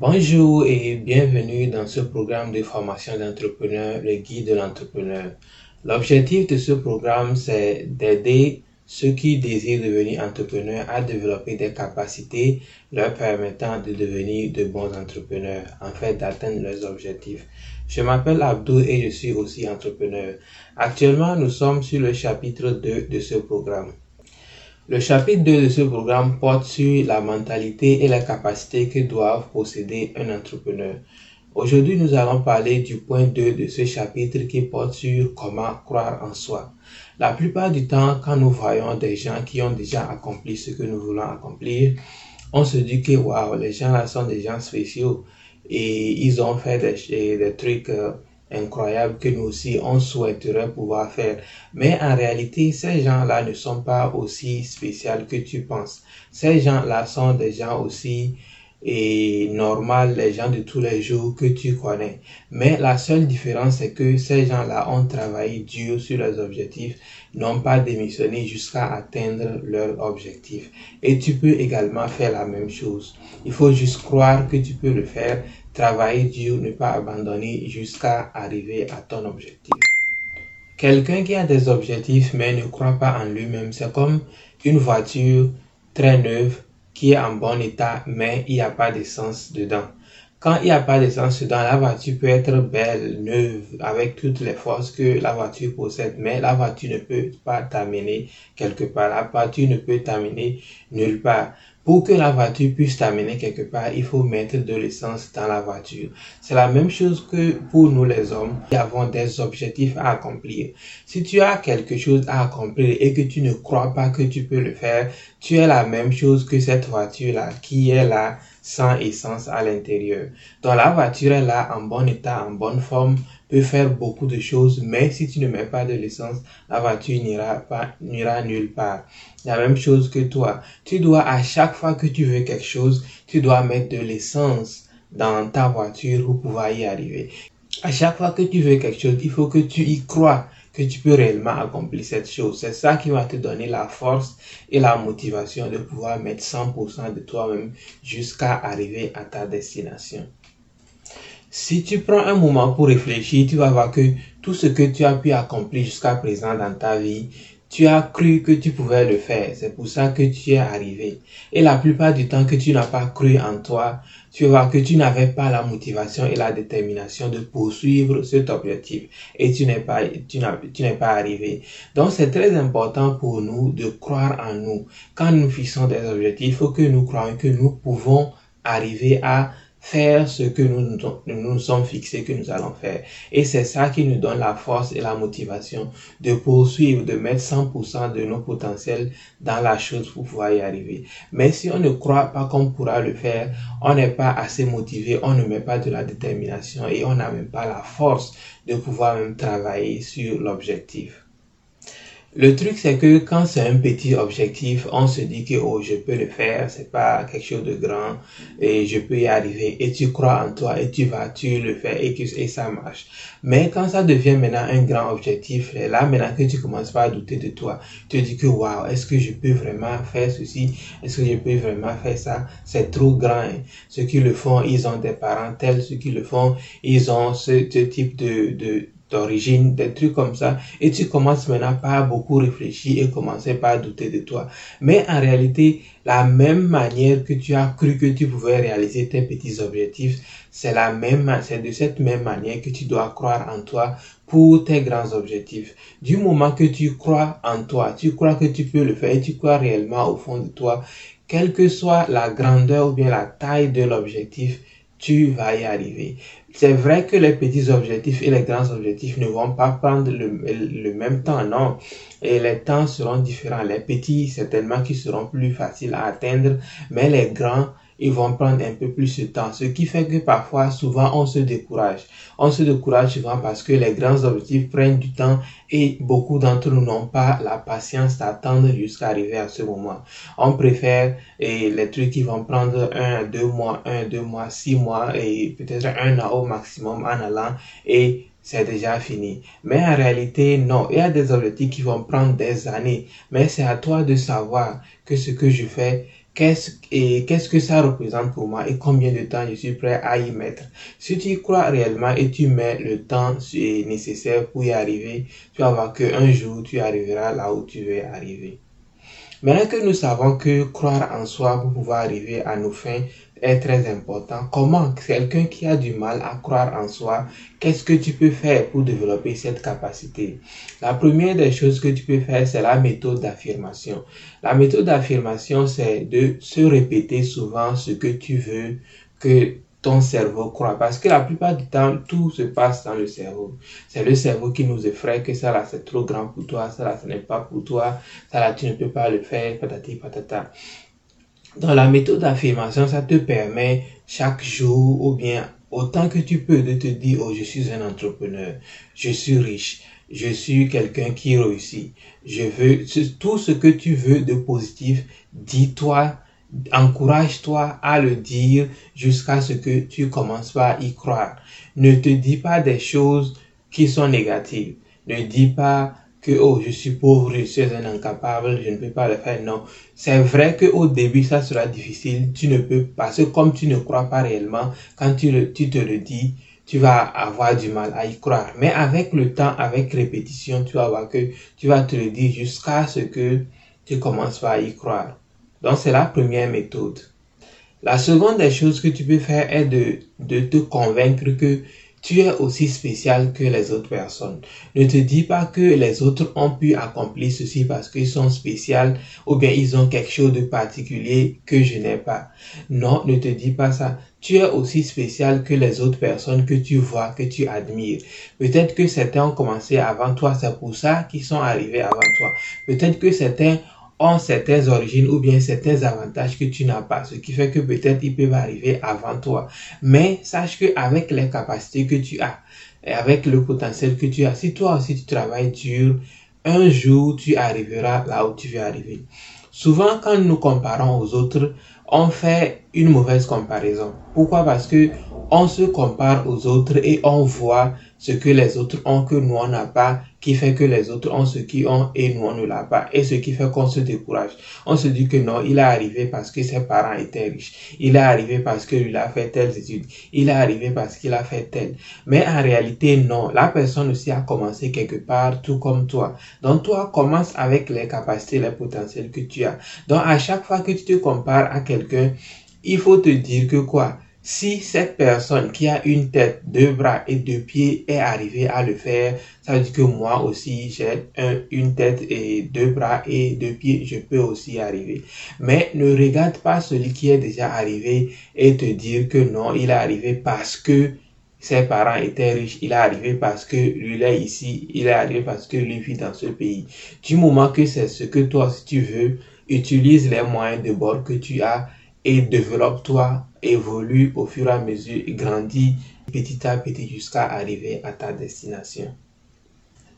Bonjour et bienvenue dans ce programme de formation d'entrepreneurs, le guide de l'entrepreneur. L'objectif de ce programme, c'est d'aider ceux qui désirent devenir entrepreneurs à développer des capacités leur permettant de devenir de bons entrepreneurs, en fait d'atteindre leurs objectifs. Je m'appelle Abdou et je suis aussi entrepreneur. Actuellement, nous sommes sur le chapitre 2 de ce programme. Le chapitre 2 de ce programme porte sur la mentalité et la capacité que doivent posséder un entrepreneur. Aujourd'hui, nous allons parler du point 2 de ce chapitre qui porte sur comment croire en soi. La plupart du temps, quand nous voyons des gens qui ont déjà accompli ce que nous voulons accomplir, on se dit que waouh, les gens là sont des gens spéciaux et ils ont fait des, des trucs incroyables que nous aussi on souhaiterait pouvoir faire. Mais en réalité, ces gens-là ne sont pas aussi spéciaux que tu penses. Ces gens-là sont des gens aussi et normal, les gens de tous les jours que tu connais. Mais la seule différence, c'est que ces gens-là ont travaillé dur sur leurs objectifs, n'ont pas démissionné jusqu'à atteindre leurs objectifs. Et tu peux également faire la même chose. Il faut juste croire que tu peux le faire, travailler dur, ne pas abandonner jusqu'à arriver à ton objectif. Quelqu'un qui a des objectifs mais ne croit pas en lui-même, c'est comme une voiture très neuve qui est en bon état, mais il n'y a pas d'essence dedans. Quand il n'y a pas d'essence dedans, la voiture peut être belle, neuve, avec toutes les forces que la voiture possède, mais la voiture ne peut pas t'amener quelque part. La voiture ne peut t'amener nulle part. Pour que la voiture puisse t'amener quelque part, il faut mettre de l'essence dans la voiture. C'est la même chose que pour nous les hommes qui avons des objectifs à accomplir. Si tu as quelque chose à accomplir et que tu ne crois pas que tu peux le faire, tu es la même chose que cette voiture-là qui est là sans essence à l'intérieur. Donc la voiture est là en bon état, en bonne forme, peut faire beaucoup de choses, mais si tu ne mets pas de l'essence, la voiture n'ira pas, n'ira nulle part. La même chose que toi. Tu dois, à chaque fois que tu veux quelque chose, tu dois mettre de l'essence dans ta voiture pour pouvoir y arriver. À chaque fois que tu veux quelque chose, il faut que tu y crois que tu peux réellement accomplir cette chose. C'est ça qui va te donner la force et la motivation de pouvoir mettre 100% de toi-même jusqu'à arriver à ta destination. Si tu prends un moment pour réfléchir, tu vas voir que tout ce que tu as pu accomplir jusqu'à présent dans ta vie, tu as cru que tu pouvais le faire. C'est pour ça que tu es arrivé. Et la plupart du temps que tu n'as pas cru en toi, tu voir que tu n'avais pas la motivation et la détermination de poursuivre cet objectif. Et tu n'es pas, tu n'es pas arrivé. Donc c'est très important pour nous de croire en nous. Quand nous fixons des objectifs, il faut que nous croyons que nous pouvons arriver à faire ce que nous nous, sommes fixés que nous allons faire. Et c'est ça qui nous donne la force et la motivation de poursuivre, de mettre 100% de nos potentiels dans la chose pour pouvoir y arriver. Mais si on ne croit pas qu'on pourra le faire, on n'est pas assez motivé, on ne met pas de la détermination et on n'a même pas la force de pouvoir même travailler sur l'objectif. Le truc, c'est que quand c'est un petit objectif, on se dit que oh, je peux le faire, c'est pas quelque chose de grand et je peux y arriver. Et tu crois en toi et tu vas, tu le fais et, que, et ça marche. Mais quand ça devient maintenant un grand objectif, là maintenant que tu commences pas à douter de toi, tu te dis que waouh, est-ce que je peux vraiment faire ceci? Est-ce que je peux vraiment faire ça? C'est trop grand. Hein. Ceux qui le font, ils ont des parents tels, ceux qui le font, ils ont ce, ce type de, de d'origine, des trucs comme ça, et tu commences maintenant pas beaucoup réfléchir et commencer pas à douter de toi. Mais en réalité, la même manière que tu as cru que tu pouvais réaliser tes petits objectifs, c'est la même, c'est de cette même manière que tu dois croire en toi pour tes grands objectifs. Du moment que tu crois en toi, tu crois que tu peux le faire et tu crois réellement au fond de toi, quelle que soit la grandeur ou bien la taille de l'objectif, tu vas y arriver. C'est vrai que les petits objectifs et les grands objectifs ne vont pas prendre le, le même temps, non. Et les temps seront différents. Les petits, certainement, qui seront plus faciles à atteindre, mais les grands, ils vont prendre un peu plus de temps. Ce qui fait que parfois, souvent, on se décourage. On se décourage souvent parce que les grands objectifs prennent du temps et beaucoup d'entre nous n'ont pas la patience d'attendre jusqu'à arriver à ce moment. On préfère et les trucs qui vont prendre un, deux mois, un, deux mois, six mois et peut-être un an au maximum en allant et c'est déjà fini. Mais en réalité, non. Il y a des objectifs qui vont prendre des années. Mais c'est à toi de savoir que ce que je fais, qu'est-ce et qu'est-ce que ça représente pour moi et combien de temps je suis prêt à y mettre? Si tu y crois réellement et tu mets le temps nécessaire pour y arriver, tu vas voir qu'un jour tu arriveras là où tu veux arriver. Maintenant que nous savons que croire en soi pour pouvoir arriver à nos fins est très important. Comment quelqu'un qui a du mal à croire en soi, qu'est-ce que tu peux faire pour développer cette capacité? La première des choses que tu peux faire, c'est la méthode d'affirmation. La méthode d'affirmation, c'est de se répéter souvent ce que tu veux que ton cerveau croit. Parce que la plupart du temps, tout se passe dans le cerveau. C'est le cerveau qui nous effraie que ça là, c'est trop grand pour toi, ça là, ce n'est pas pour toi, ça là, tu ne peux pas le faire, patati patata. Dans la méthode d'affirmation, ça te permet chaque jour ou bien autant que tu peux de te dire, oh, je suis un entrepreneur, je suis riche, je suis quelqu'un qui réussit, je veux, tout ce que tu veux de positif, dis-toi encourage-toi à le dire jusqu'à ce que tu commences à y croire. Ne te dis pas des choses qui sont négatives. Ne dis pas que oh je suis pauvre, je suis un incapable, je ne peux pas le faire. Non, c'est vrai que au début ça sera difficile. Tu ne peux pas, parce que comme tu ne crois pas réellement, quand tu, te le dis, tu vas avoir du mal à y croire. Mais avec le temps, avec répétition, tu vas voir que tu vas te le dire jusqu'à ce que tu commences à y croire. Donc c'est la première méthode. La seconde des choses que tu peux faire est de, te convaincre que tu es aussi spécial que les autres personnes. Ne te dis pas que les autres ont pu accomplir ceci parce qu'ils sont spéciaux ou bien ils ont quelque chose de particulier que je n'ai pas. Non, ne te dis pas ça. Tu es aussi spécial que les autres personnes que tu vois, que tu admires. Peut-être que certains ont commencé avant toi, c'est pour ça qu'ils sont arrivés avant toi. Peut-être que certains ont certaines origines ou bien certains avantages que tu n'as pas, ce qui fait que peut-être ils peuvent arriver avant toi. Mais sache que avec les capacités que tu as et avec le potentiel que tu as, si toi aussi tu travailles dur, un jour tu arriveras là où tu veux arriver. Souvent, quand nous comparons aux autres, on fait une mauvaise comparaison. Pourquoi? Parce que on se compare aux autres et on voit ce que les autres ont que nous on n'a pas, qui fait que les autres ont ce qu'ils ont et nous on ne l'a pas, et ce qui fait qu'on se décourage. On se dit que non, il est arrivé parce que ses parents étaient riches, il est arrivé parce que lui a fait telles études, il est arrivé parce qu'il a fait tel. Mais en réalité, non, la personne aussi a commencé quelque part, tout comme toi. Donc toi, commence avec les capacités, les potentiels que tu as. Donc à chaque fois que tu te compares à quelqu'un, il faut te dire que quoi? Si cette personne qui a une tête, deux bras et deux pieds est arrivée à le faire, ça veut dire que moi aussi j'ai une tête et deux bras et deux pieds, je peux aussi arriver. Mais ne regarde pas celui qui est déjà arrivé et te dire que non, il est arrivé parce que ses parents étaient riches, il est arrivé parce que lui est ici, il est arrivé parce que lui vit dans ce pays. Du moment que c'est ce que toi, si tu veux, utilise les moyens de bord que tu as et développe-toi, évolue au fur et à mesure, grandis petit à petit jusqu'à arriver à ta destination.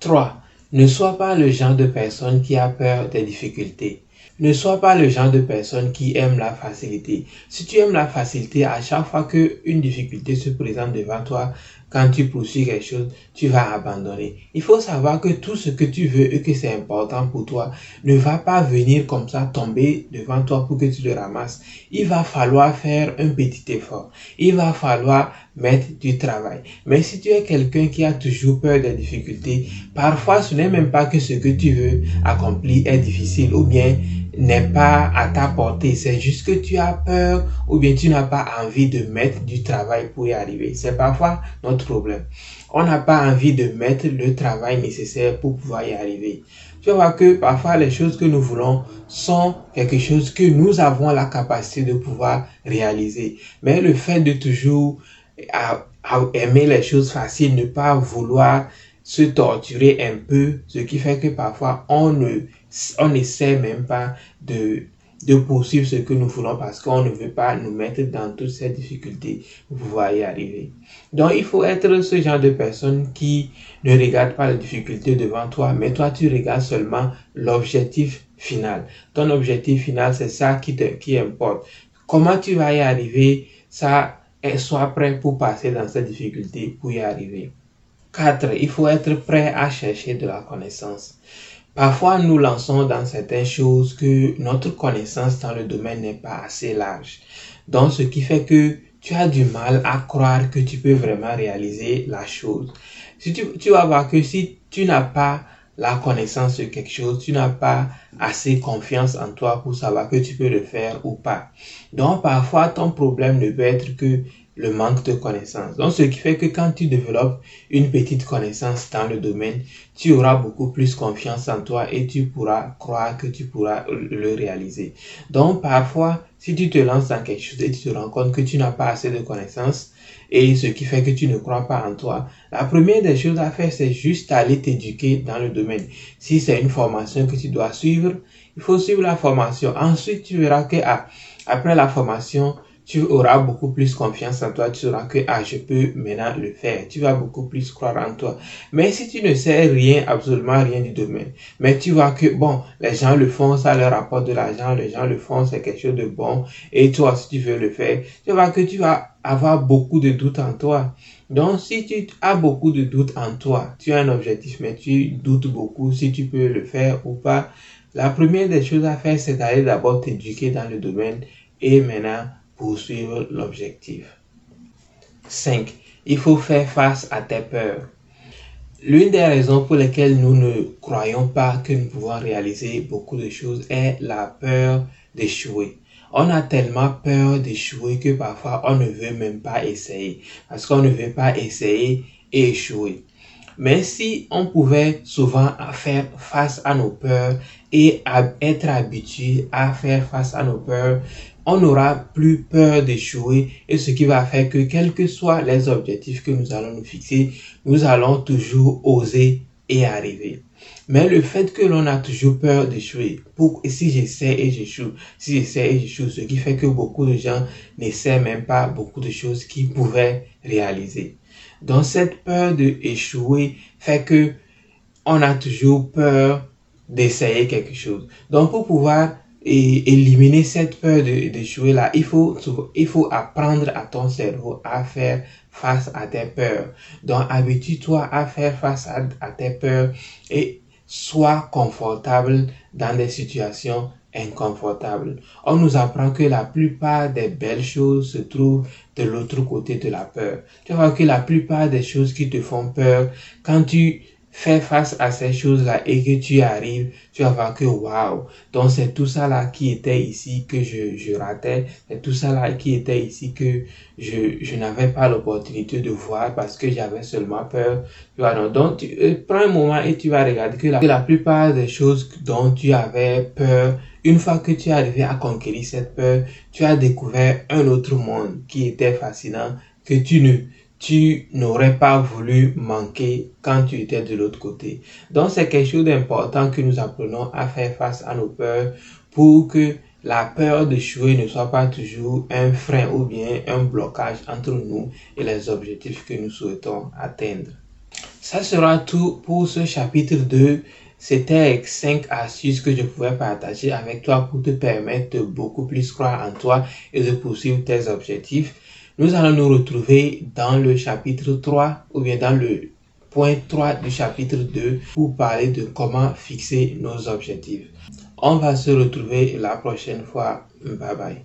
3. Ne sois pas le genre de personne qui a peur des difficultés. Ne sois pas le genre de personne qui aime la facilité. Si tu aimes la facilité, à chaque fois qu'une difficulté se présente devant toi, quand tu poursuis quelque chose, tu vas abandonner. Il faut savoir que tout ce que tu veux et que c'est important pour toi ne va pas venir comme ça tomber devant toi pour que tu le ramasses. Il va falloir faire un petit effort. Il va falloir mettre du travail. Mais si tu es quelqu'un qui a toujours peur des difficultés, parfois ce n'est même pas que ce que tu veux accomplir est difficile ou bien n'est pas à ta portée. C'est juste que tu as peur ou bien tu n'as pas envie de mettre du travail pour y arriver. C'est parfois notre problème. On n'a pas envie de mettre le travail nécessaire pour pouvoir y arriver. Tu vois que parfois les choses que nous voulons sont quelque chose que nous avons la capacité de pouvoir réaliser. Mais le fait de toujours aimer les choses faciles, ne pas vouloir se torturer un peu, ce qui fait que parfois on ne on n'essaie même pas de, de poursuivre ce que nous voulons parce qu'on ne veut pas nous mettre dans toutes ces difficultés pour pouvoir y arriver. Donc il faut être ce genre de personne qui ne regarde pas les difficultés devant toi, mais toi tu regardes seulement l'objectif final. Ton objectif final, c'est ça qui, te, qui importe. Comment tu vas y arriver, ça, sois prêt pour passer dans ces difficultés pour y arriver. 4. Il faut être prêt à chercher de la connaissance. Parfois, nous lançons dans certaines choses que notre connaissance dans le domaine n'est pas assez large. Donc, ce qui fait que tu as du mal à croire que tu peux vraiment réaliser la chose. Si tu, tu vas voir que si tu n'as pas la connaissance de quelque chose, tu n'as pas assez confiance en toi pour savoir que tu peux le faire ou pas. Donc parfois ton problème ne peut être que le manque de connaissance. Donc, ce qui fait que quand tu développes une petite connaissance dans le domaine, tu auras beaucoup plus confiance en toi et tu pourras croire que tu pourras le réaliser. Donc, parfois, si tu te lances dans quelque chose et tu te rends compte que tu n'as pas assez de connaissances et ce qui fait que tu ne crois pas en toi, la première des choses à faire, c'est juste aller t'éduquer dans le domaine. Si c'est une formation que tu dois suivre, il faut suivre la formation. Ensuite, tu verras que ah, après la formation, tu auras beaucoup plus confiance en toi, tu sauras que ah, je peux maintenant le faire. Tu vas beaucoup plus croire en toi. Mais si tu ne sais rien, absolument rien du domaine, mais tu vois que bon, les gens le font, ça leur apporte de l'argent, les gens le font, c'est quelque chose de bon, et toi, si tu veux le faire, tu vois que tu vas avoir beaucoup de doutes en toi. Donc, si tu as beaucoup de doutes en toi, tu as un objectif, mais tu doutes beaucoup si tu peux le faire ou pas, la première des choses à faire, c'est d'aller d'abord t'éduquer dans le domaine et maintenant poursuivre l'objectif. 5. Il faut faire face à tes peurs. L'une des raisons pour lesquelles nous ne croyons pas que nous pouvons réaliser beaucoup de choses est la peur d'échouer. On a tellement peur d'échouer que parfois on ne veut même pas essayer parce qu'on ne veut pas essayer et échouer. Mais si on pouvait souvent faire face à nos peurs et être habitué à faire face à nos peurs, on n'aura plus peur d'échouer et ce qui va faire que quels que soient les objectifs que nous allons nous fixer, nous allons toujours oser et arriver. Mais le fait que l'on a toujours peur d'échouer, pour, si j'essaie et j'échoue, si j'essaie et j'échoue, ce qui fait que beaucoup de gens n'essaient même pas beaucoup de choses qu'ils pouvaient réaliser. Donc cette peur d'échouer fait que on a toujours peur d'essayer quelque chose. Donc pour pouvoir et éliminer cette peur d'échouer là, il faut, il faut apprendre à ton cerveau à faire face à tes peurs. Donc, habitue-toi à faire face à, à, tes peurs et sois confortable dans des situations inconfortables. On nous apprend que la plupart des belles choses se trouvent de l'autre côté de la peur. Tu vois que la plupart des choses qui te font peur, quand tu fais face à ces choses-là et que tu arrives, tu vas voir que waouh. Donc c'est tout ça là qui était ici que je, je ratais. C'est tout ça là qui était ici que je, je n'avais pas l'opportunité de voir parce que j'avais seulement peur. Tu vois, donc, tu euh, prends un moment et tu vas regarder que la, que la plupart des choses dont tu avais peur, une fois que tu es arrivé à conquérir cette peur, tu as découvert un autre monde qui était fascinant que tu ne tu n'aurais pas voulu manquer quand tu étais de l'autre côté. Donc c'est quelque chose d'important que nous apprenons à faire face à nos peurs pour que la peur d'échouer ne soit pas toujours un frein ou bien un blocage entre nous et les objectifs que nous souhaitons atteindre. Ça sera tout pour ce chapitre 2. C'était cinq astuces que je pouvais partager avec toi pour te permettre de beaucoup plus croire en toi et de poursuivre tes objectifs. Nous allons nous retrouver dans le chapitre 3 ou bien dans le point 3 du chapitre 2 pour parler de comment fixer nos objectifs. On va se retrouver la prochaine fois. Bye bye.